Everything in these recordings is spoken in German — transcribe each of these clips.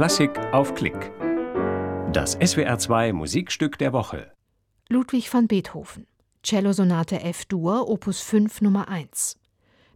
Klassik auf Klick. Das SWR2 Musikstück der Woche. Ludwig van Beethoven. Cellosonate F-Dur, Opus 5 Nummer 1.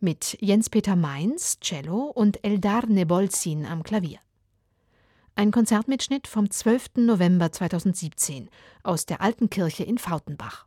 Mit Jens-Peter Mainz, Cello und Eldar Nebolzin am Klavier. Ein Konzertmitschnitt vom 12. November 2017 aus der Alten Kirche in Fautenbach.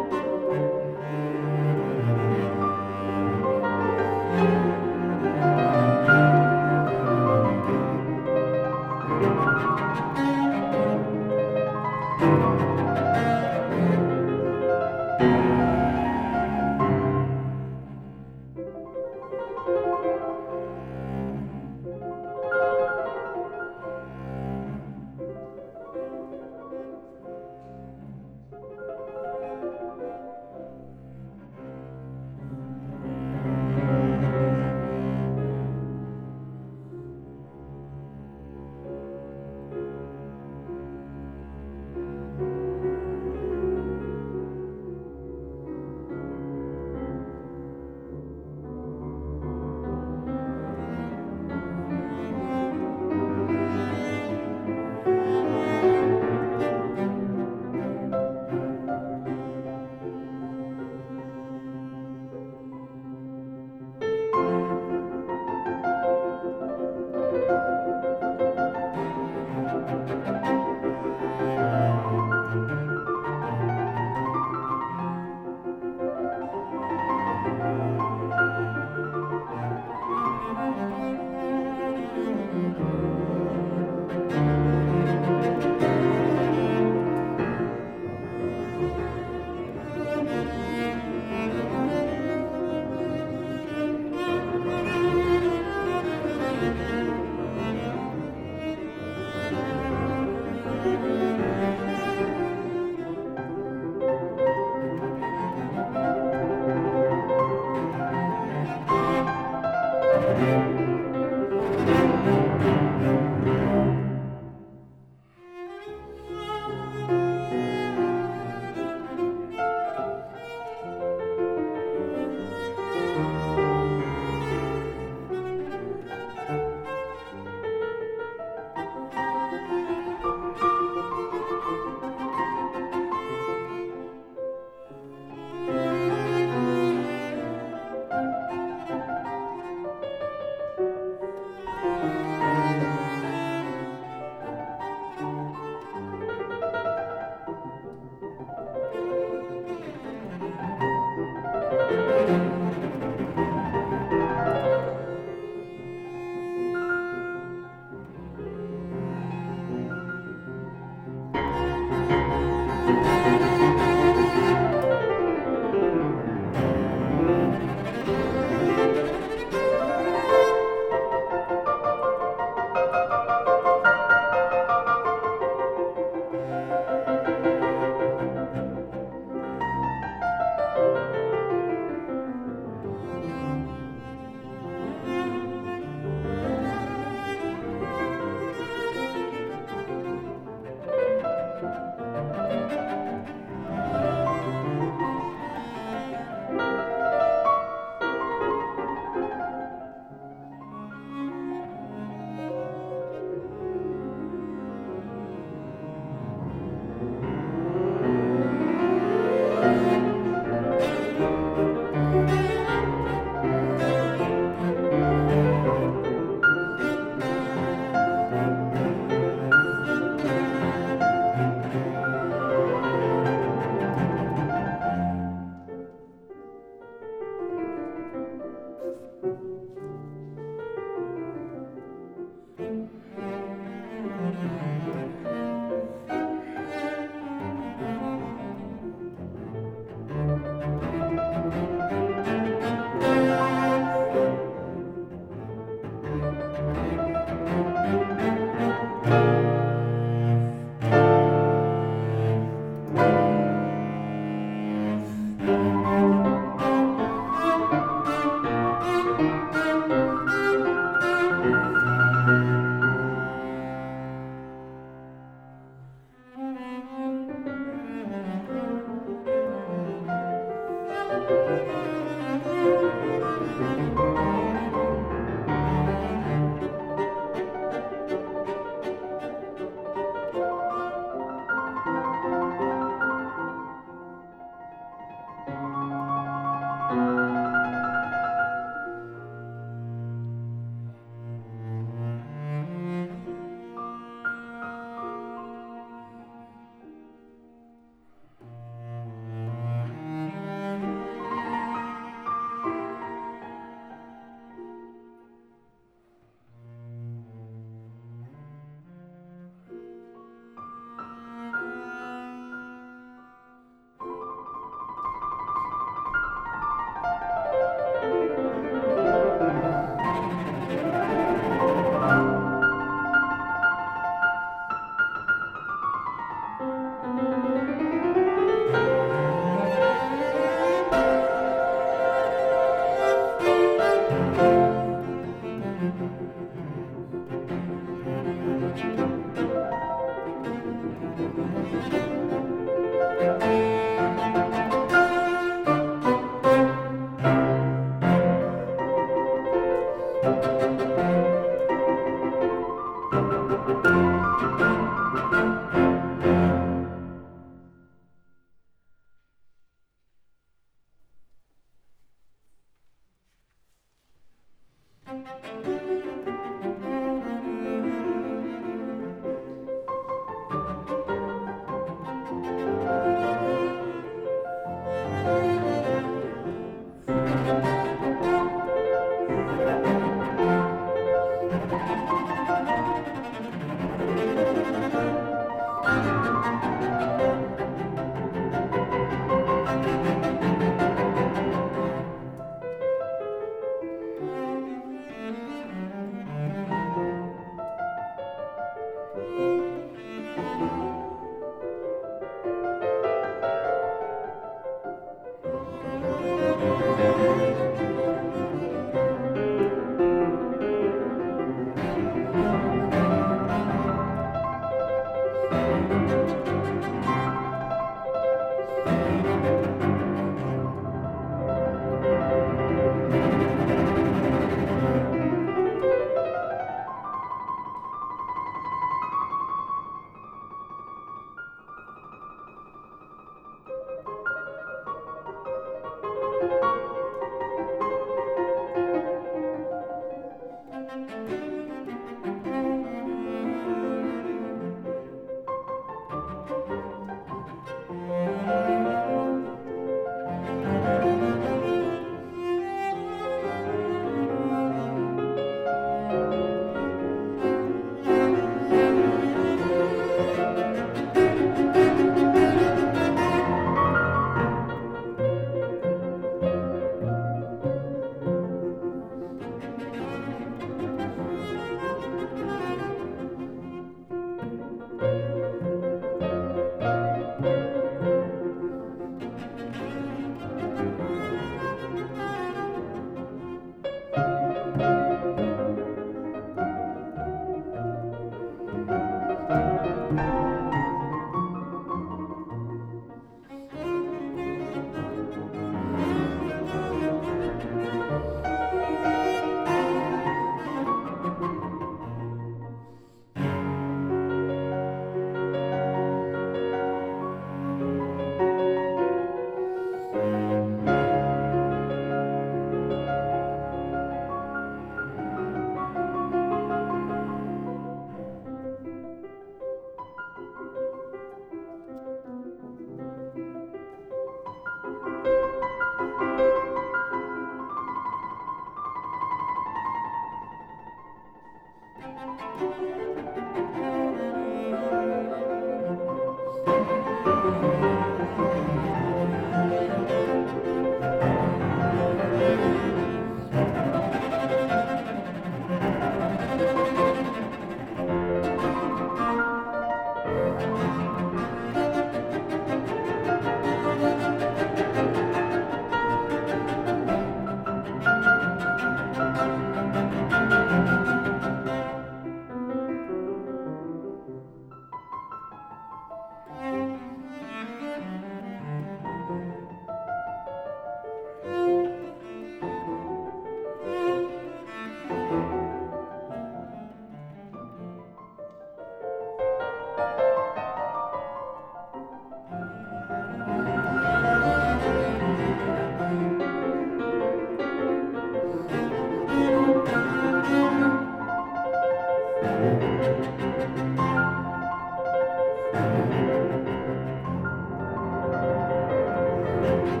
Thank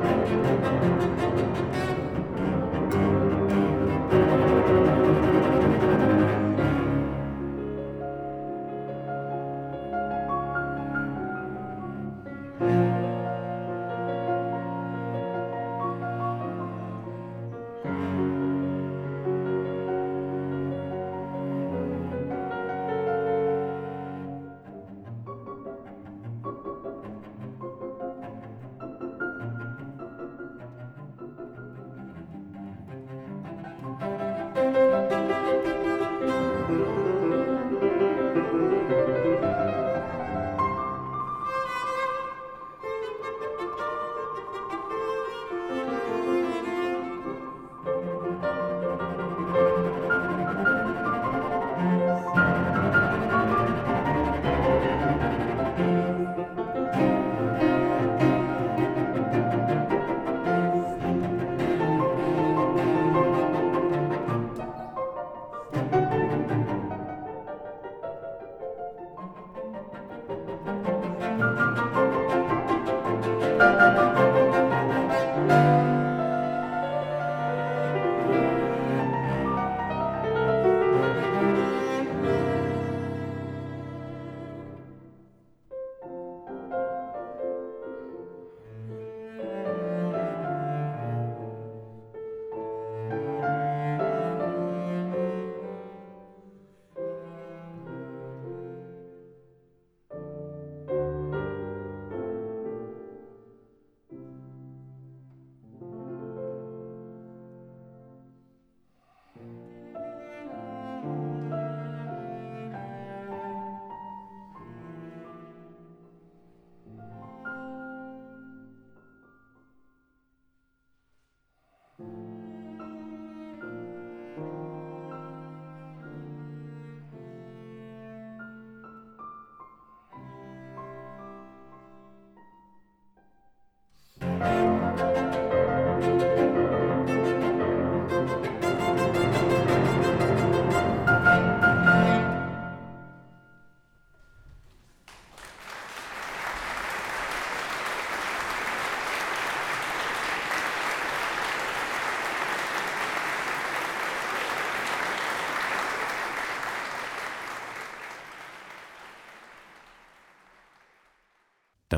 you.